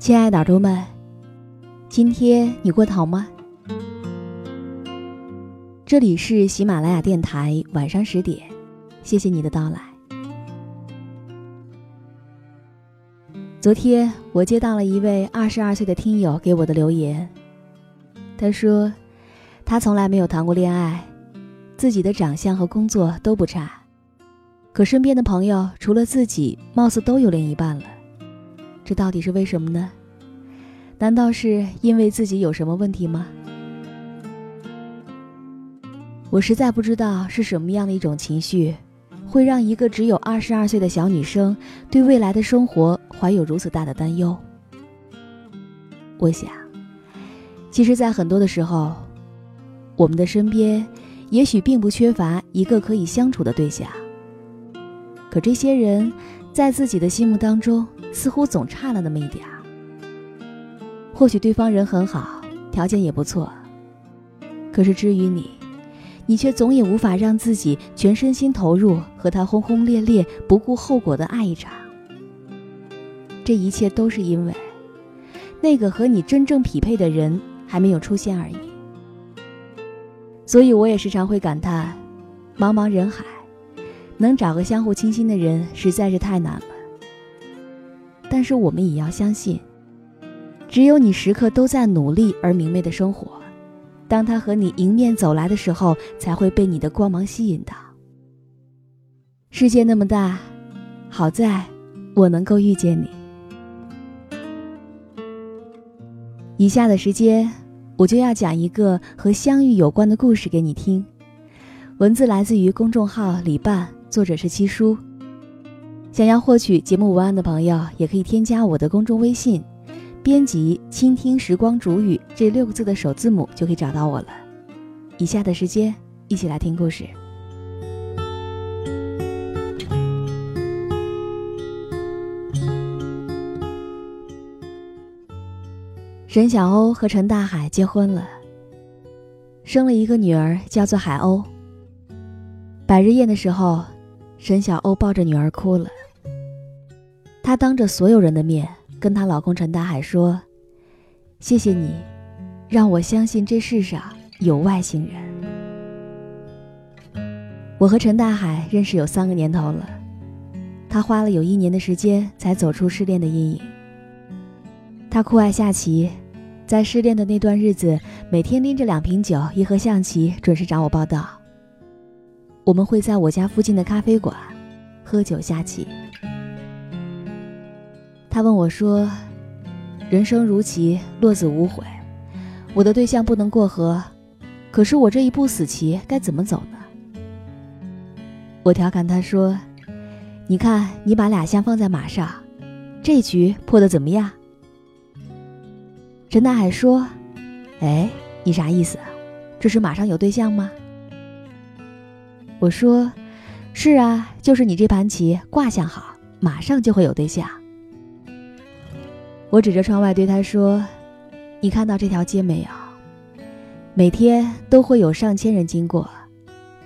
亲爱的耳朵们，今天你过得好吗？这里是喜马拉雅电台，晚上十点，谢谢你的到来。昨天我接到了一位二十二岁的听友给我的留言，他说他从来没有谈过恋爱，自己的长相和工作都不差，可身边的朋友除了自己，貌似都有另一半了。这到底是为什么呢？难道是因为自己有什么问题吗？我实在不知道是什么样的一种情绪，会让一个只有二十二岁的小女生对未来的生活怀有如此大的担忧。我想，其实，在很多的时候，我们的身边也许并不缺乏一个可以相处的对象，可这些人，在自己的心目当中。似乎总差了那么一点儿。或许对方人很好，条件也不错，可是至于你，你却总也无法让自己全身心投入，和他轰轰烈烈、不顾后果的爱一场。这一切都是因为，那个和你真正匹配的人还没有出现而已。所以我也时常会感叹，茫茫人海，能找个相互倾心的人实在是太难了。但是我们也要相信，只有你时刻都在努力而明媚的生活，当他和你迎面走来的时候，才会被你的光芒吸引到。世界那么大，好在我能够遇见你。以下的时间，我就要讲一个和相遇有关的故事给你听。文字来自于公众号李伴，作者是七叔。想要获取节目文案的朋友，也可以添加我的公众微信，编辑“倾听时光煮雨”这六个字的首字母，就可以找到我了。以下的时间，一起来听故事。沈小欧和陈大海结婚了，生了一个女儿，叫做海鸥。百日宴的时候，沈小欧抱着女儿哭了。她当着所有人的面跟她老公陈大海说：“谢谢你，让我相信这世上有外星人。”我和陈大海认识有三个年头了，他花了有一年的时间才走出失恋的阴影。他酷爱下棋，在失恋的那段日子，每天拎着两瓶酒、一盒象棋，准时找我报道。我们会在我家附近的咖啡馆喝酒下棋。他问我说：“人生如棋，落子无悔。我的对象不能过河，可是我这一步死棋该怎么走呢？”我调侃他说：“你看，你把俩象放在马上，这局破的怎么样？”陈大海说：“哎，你啥意思？这是马上有对象吗？”我说：“是啊，就是你这盘棋卦象好，马上就会有对象。”我指着窗外对他说：“你看到这条街没有？每天都会有上千人经过，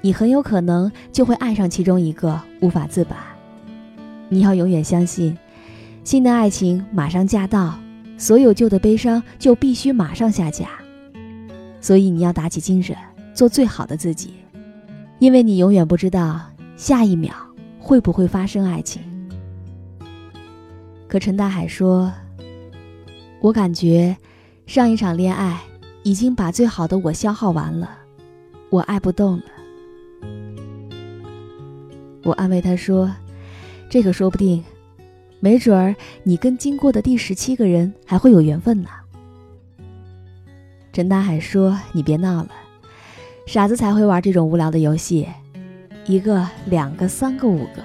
你很有可能就会爱上其中一个，无法自拔。你要永远相信，新的爱情马上驾到，所有旧的悲伤就必须马上下架。所以你要打起精神，做最好的自己，因为你永远不知道下一秒会不会发生爱情。可陈大海说：“我感觉上一场恋爱已经把最好的我消耗完了，我爱不动了。”我安慰他说：“这可说不定，没准儿你跟经过的第十七个人还会有缘分呢。”陈大海说：“你别闹了，傻子才会玩这种无聊的游戏，一个、两个、三个、五个，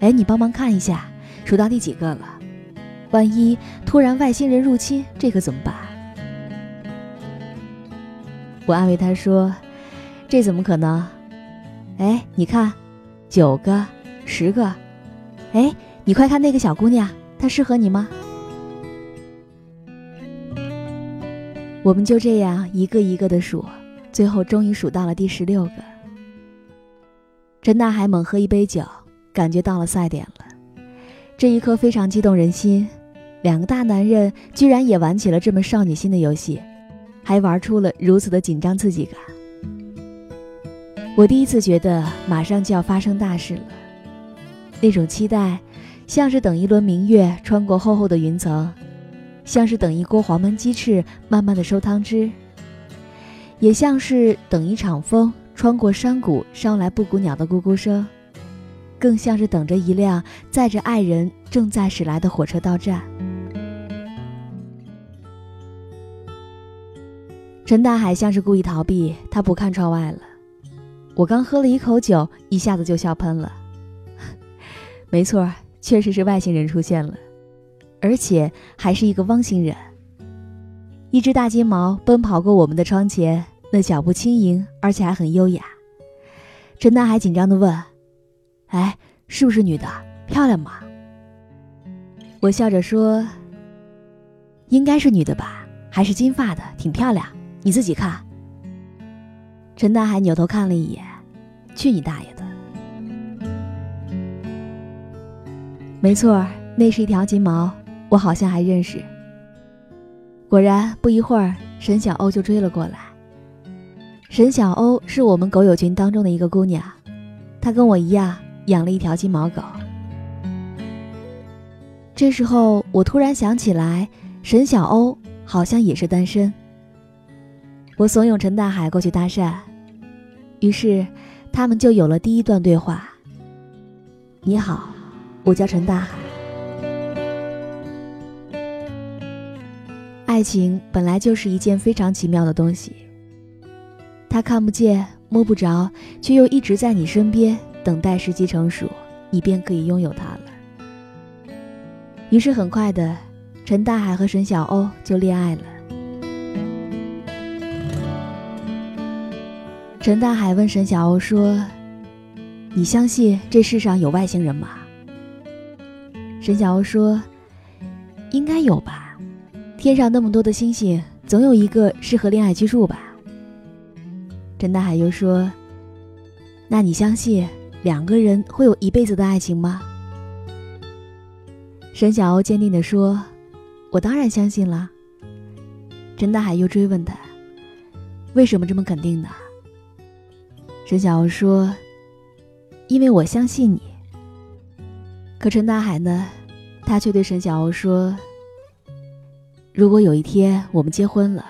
哎，你帮忙看一下，数到第几个了？万一突然外星人入侵，这可怎么办？”我安慰他说：“这怎么可能？哎，你看。”九个，十个，哎，你快看那个小姑娘，她适合你吗？我们就这样一个一个的数，最后终于数到了第十六个。陈大海猛喝一杯酒，感觉到了赛点了。这一刻非常激动人心，两个大男人居然也玩起了这么少女心的游戏，还玩出了如此的紧张刺激感。我第一次觉得马上就要发生大事了，那种期待，像是等一轮明月穿过厚厚的云层，像是等一锅黄焖鸡翅慢慢的收汤汁，也像是等一场风穿过山谷捎来布谷鸟的咕咕声，更像是等着一辆载着爱人正在驶来的火车到站。陈大海像是故意逃避，他不看窗外了。我刚喝了一口酒，一下子就笑喷了。没错，确实是外星人出现了，而且还是一个汪星人。一只大金毛奔跑过我们的窗前，那脚步轻盈，而且还很优雅。陈大海紧张地问：“哎，是不是女的？漂亮吗？”我笑着说：“应该是女的吧，还是金发的，挺漂亮。你自己看。”陈大海扭头看了一眼，去你大爷的！没错，那是一条金毛，我好像还认识。果然，不一会儿，沈小欧就追了过来。沈小欧是我们狗友群当中的一个姑娘，她跟我一样养了一条金毛狗。这时候，我突然想起来，沈小欧好像也是单身。我怂恿陈大海过去搭讪。于是，他们就有了第一段对话。你好，我叫陈大海。爱情本来就是一件非常奇妙的东西，它看不见、摸不着，却又一直在你身边，等待时机成熟，你便可以拥有它了。于是，很快的，陈大海和沈小欧就恋爱了。陈大海问沈小欧说：“你相信这世上有外星人吗？”沈小欧说：“应该有吧，天上那么多的星星，总有一个适合恋爱居住吧。”陈大海又说：“那你相信两个人会有一辈子的爱情吗？”沈小欧坚定地说：“我当然相信了。”陈大海又追问他：“为什么这么肯定呢？”沈小欧说：“因为我相信你。”可陈大海呢？他却对沈小欧说：“如果有一天我们结婚了，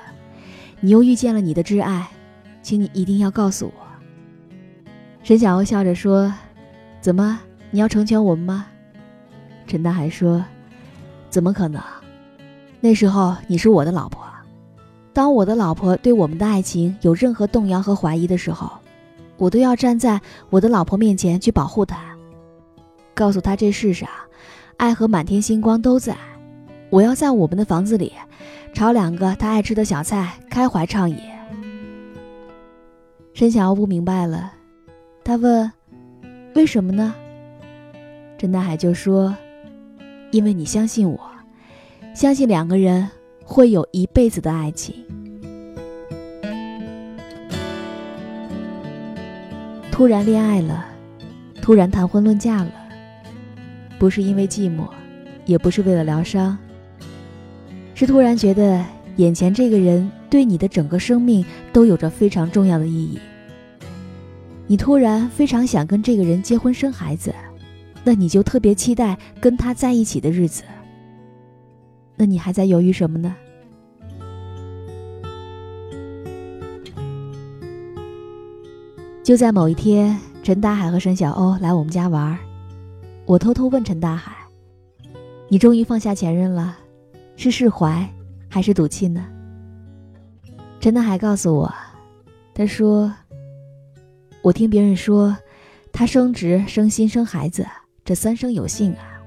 你又遇见了你的挚爱，请你一定要告诉我。”沈小欧笑着说：“怎么，你要成全我们吗？”陈大海说：“怎么可能？那时候你是我的老婆，当我的老婆对我们的爱情有任何动摇和怀疑的时候。”我都要站在我的老婆面前去保护她，告诉她这世上，爱和满天星光都在。我要在我们的房子里，炒两个他爱吃的小菜，开怀畅饮。沈小欧不明白了，他问：“为什么呢？”陈大海就说：“因为你相信我，相信两个人会有一辈子的爱情。”突然恋爱了，突然谈婚论嫁了，不是因为寂寞，也不是为了疗伤，是突然觉得眼前这个人对你的整个生命都有着非常重要的意义。你突然非常想跟这个人结婚生孩子，那你就特别期待跟他在一起的日子。那你还在犹豫什么呢？就在某一天，陈大海和沈小欧来我们家玩我偷偷问陈大海：“你终于放下前任了，是释怀还是赌气呢？”陈大海告诉我：“他说，我听别人说，他升职升薪生孩子，这三生有幸啊。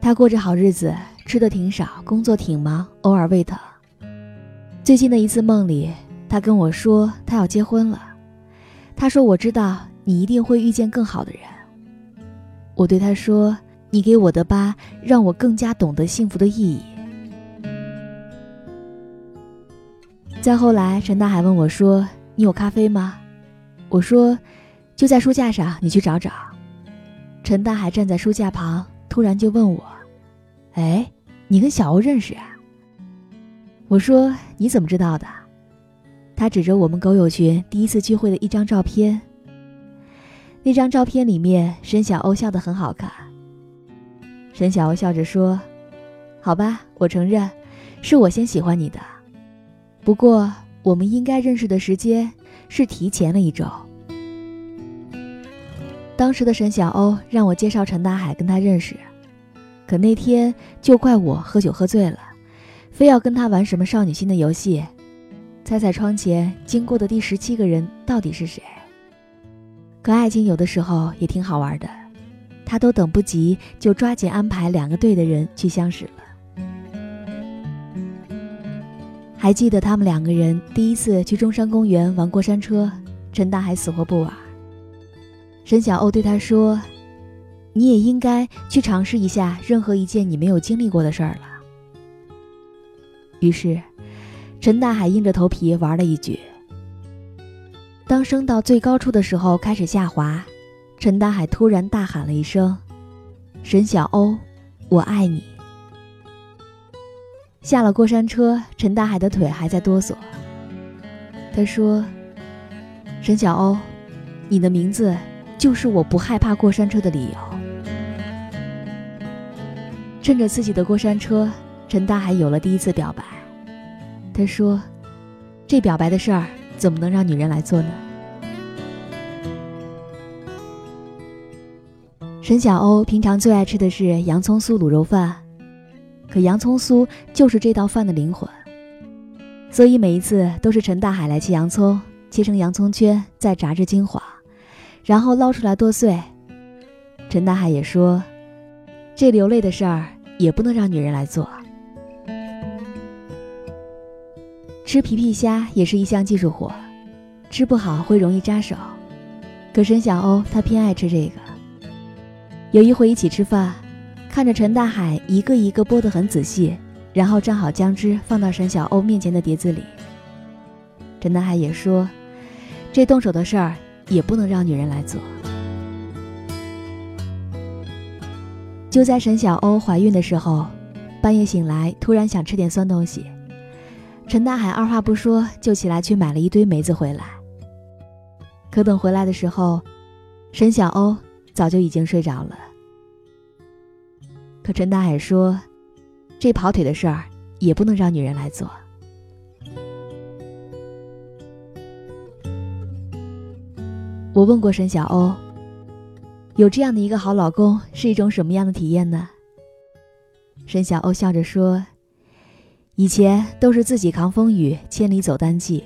他过着好日子，吃的挺少，工作挺忙，偶尔胃疼。最近的一次梦里，他跟我说他要结婚了。”他说：“我知道你一定会遇见更好的人。”我对他说：“你给我的疤，让我更加懂得幸福的意义。”再后来，陈大海问我说：“你有咖啡吗？”我说：“就在书架上，你去找找。”陈大海站在书架旁，突然就问我：“哎，你跟小欧认识啊？”我说：“你怎么知道的？”他指着我们狗友群第一次聚会的一张照片。那张照片里面，沈小欧笑得很好看。沈小欧笑着说：“好吧，我承认，是我先喜欢你的。不过，我们应该认识的时间是提前了一周。当时的沈小欧让我介绍陈大海跟他认识，可那天就怪我喝酒喝醉了，非要跟他玩什么少女心的游戏。”猜猜窗前经过的第十七个人到底是谁？可爱情有的时候也挺好玩的，他都等不及，就抓紧安排两个对的人去相识了。还记得他们两个人第一次去中山公园玩过山车，陈大海死活不玩。沈小欧对他说：“你也应该去尝试一下任何一件你没有经历过的事儿了。”于是。陈大海硬着头皮玩了一局。当升到最高处的时候开始下滑，陈大海突然大喊了一声：“沈小欧，我爱你！”下了过山车，陈大海的腿还在哆嗦。他说：“沈小欧，你的名字就是我不害怕过山车的理由。”趁着自己的过山车，陈大海有了第一次表白。他说：“这表白的事儿怎么能让女人来做呢？”沈小欧平常最爱吃的是洋葱酥卤肉饭，可洋葱酥就是这道饭的灵魂，所以每一次都是陈大海来切洋葱，切成洋葱圈，再炸至金黄，然后捞出来剁碎。陈大海也说：“这流泪的事儿也不能让女人来做。”吃皮皮虾也是一项技术活，吃不好会容易扎手。可沈小欧他偏爱吃这个。有一回一起吃饭，看着陈大海一个一个剥得很仔细，然后蘸好姜汁放到沈小欧面前的碟子里。陈大海也说：“这动手的事儿也不能让女人来做。”就在沈小欧怀孕的时候，半夜醒来突然想吃点酸东西。陈大海二话不说就起来去买了一堆梅子回来。可等回来的时候，沈小欧早就已经睡着了。可陈大海说：“这跑腿的事儿也不能让女人来做。”我问过沈小欧：“有这样的一个好老公是一种什么样的体验呢？”沈小欧笑着说。以前都是自己扛风雨，千里走单骑，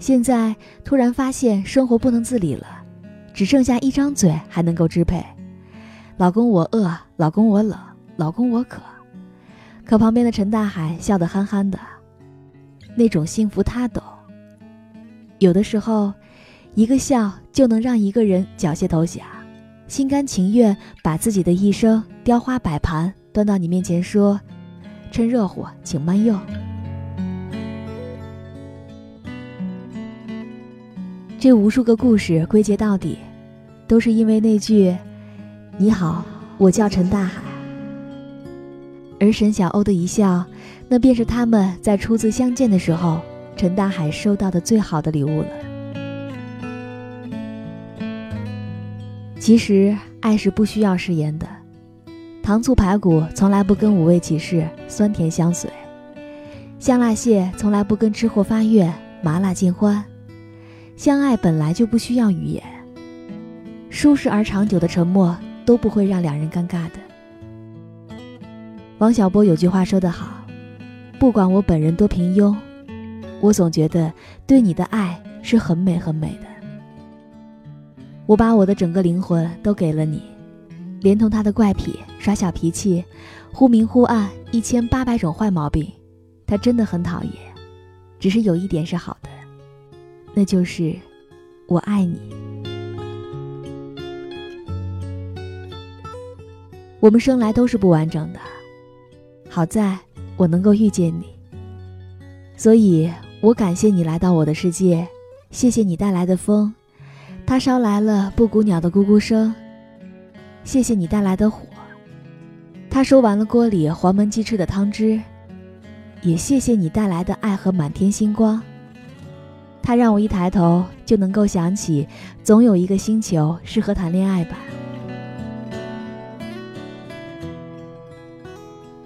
现在突然发现生活不能自理了，只剩下一张嘴还能够支配。老公我饿，老公我冷，老公我渴。可旁边的陈大海笑得憨憨的，那种幸福他懂。有的时候，一个笑就能让一个人缴械投降，心甘情愿把自己的一生雕花摆盘端到你面前说。趁热乎，请慢用。这无数个故事归结到底，都是因为那句“你好，我叫陈大海”。而沈小欧的一笑，那便是他们在初次相见的时候，陈大海收到的最好的礼物了。其实，爱是不需要誓言的。糖醋排骨从来不跟五味起誓，酸甜相随；香辣蟹从来不跟吃货发愿，麻辣尽欢。相爱本来就不需要语言，舒适而长久的沉默都不会让两人尴尬的。王小波有句话说得好：“不管我本人多平庸，我总觉得对你的爱是很美很美的。我把我的整个灵魂都给了你。”连同他的怪癖、耍小脾气、忽明忽暗一千八百种坏毛病，他真的很讨厌。只是有一点是好的，那就是我爱你。我们生来都是不完整的，好在我能够遇见你，所以我感谢你来到我的世界，谢谢你带来的风，它捎来了布谷鸟的咕咕声。谢谢你带来的火，他收完了锅里黄焖鸡翅的汤汁，也谢谢你带来的爱和满天星光。他让我一抬头就能够想起，总有一个星球适合谈恋爱吧。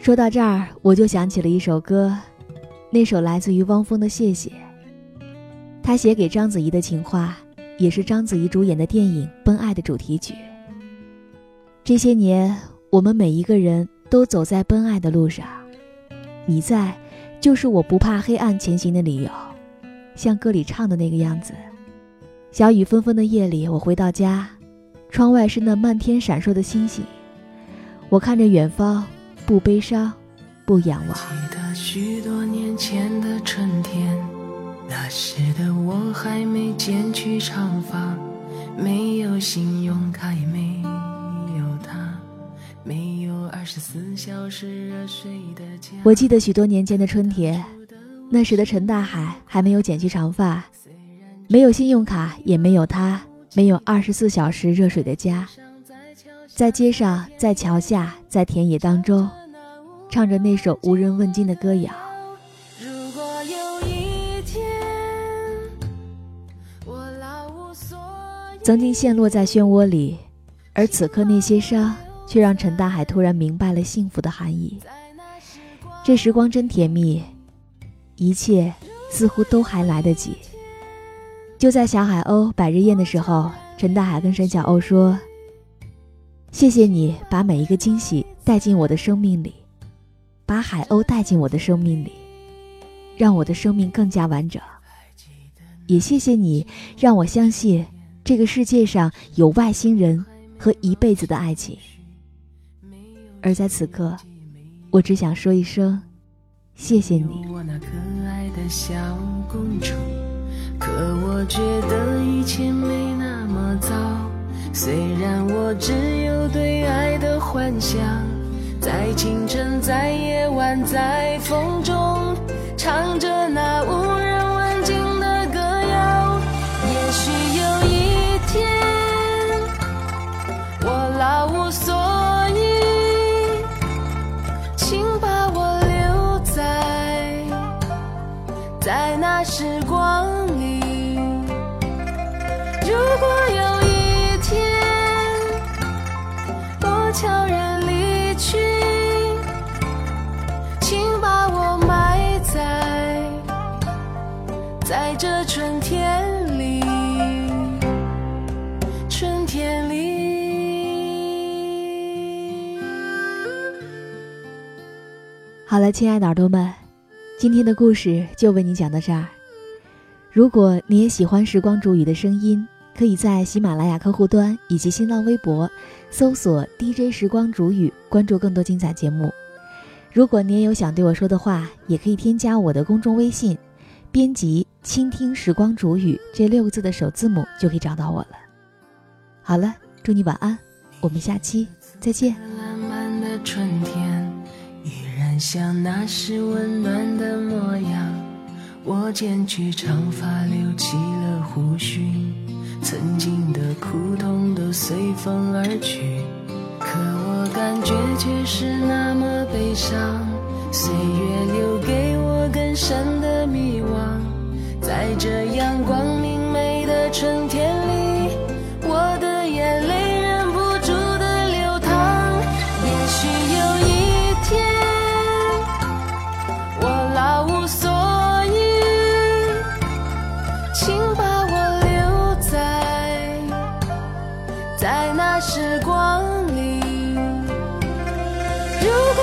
说到这儿，我就想起了一首歌，那首来自于汪峰的《谢谢》，他写给章子怡的情话，也是章子怡主演的电影《奔爱》的主题曲。这些年，我们每一个人都走在奔爱的路上，你在，就是我不怕黑暗前行的理由。像歌里唱的那个样子，小雨纷纷的夜里，我回到家，窗外是那漫天闪烁的星星，我看着远方，不悲伤，不仰望。记得许多年前的春天，那时的我还没剪去长发，没有信用卡，也没有他，没有二十四小时热水的家。我记得许多年前的春天，那时的陈大海还没有剪去长发，没有信用卡，也没有他，没有二十四小时热水的家，在街上，在桥下，在田野当中，唱着那首无人问津的歌谣。曾经陷落在漩涡里，而此刻那些伤。却让陈大海突然明白了幸福的含义。这时光真甜蜜，一切似乎都还来得及。就在小海鸥百日宴的时候，陈大海跟沈小鸥说：“谢谢你把每一个惊喜带进我的生命里，把海鸥带进我的生命里，让我的生命更加完整。也谢谢你让我相信这个世界上有外星人和一辈子的爱情。”而在此刻，我只想说一声，谢谢你。我那可爱的小公主，可我觉得一切没那么糟。虽然我只有对爱的幻想，在清晨，在夜晚，在风中，唱着那无人问津的歌谣。也许有一天，我老无所。依，请把我留在在那时，在这春天里，春天里。好了，亲爱的耳朵们。今天的故事就为你讲到这儿。如果你也喜欢时光煮雨的声音，可以在喜马拉雅客户端以及新浪微博搜索 DJ 时光煮雨，关注更多精彩节目。如果你也有想对我说的话，也可以添加我的公众微信，编辑“倾听时光煮雨”这六个字的首字母就可以找到我了。好了，祝你晚安，我们下期再见。依然像那时温暖的模样，我剪去长发，留起了胡须，曾经的苦痛都随风而去，可我感觉却是那么悲伤。岁月留给我更深的迷惘，在这阳光明媚的春天里，我的眼泪忍不住的流淌。也许有一天，我老无所依，请把我留在在那时光里。如果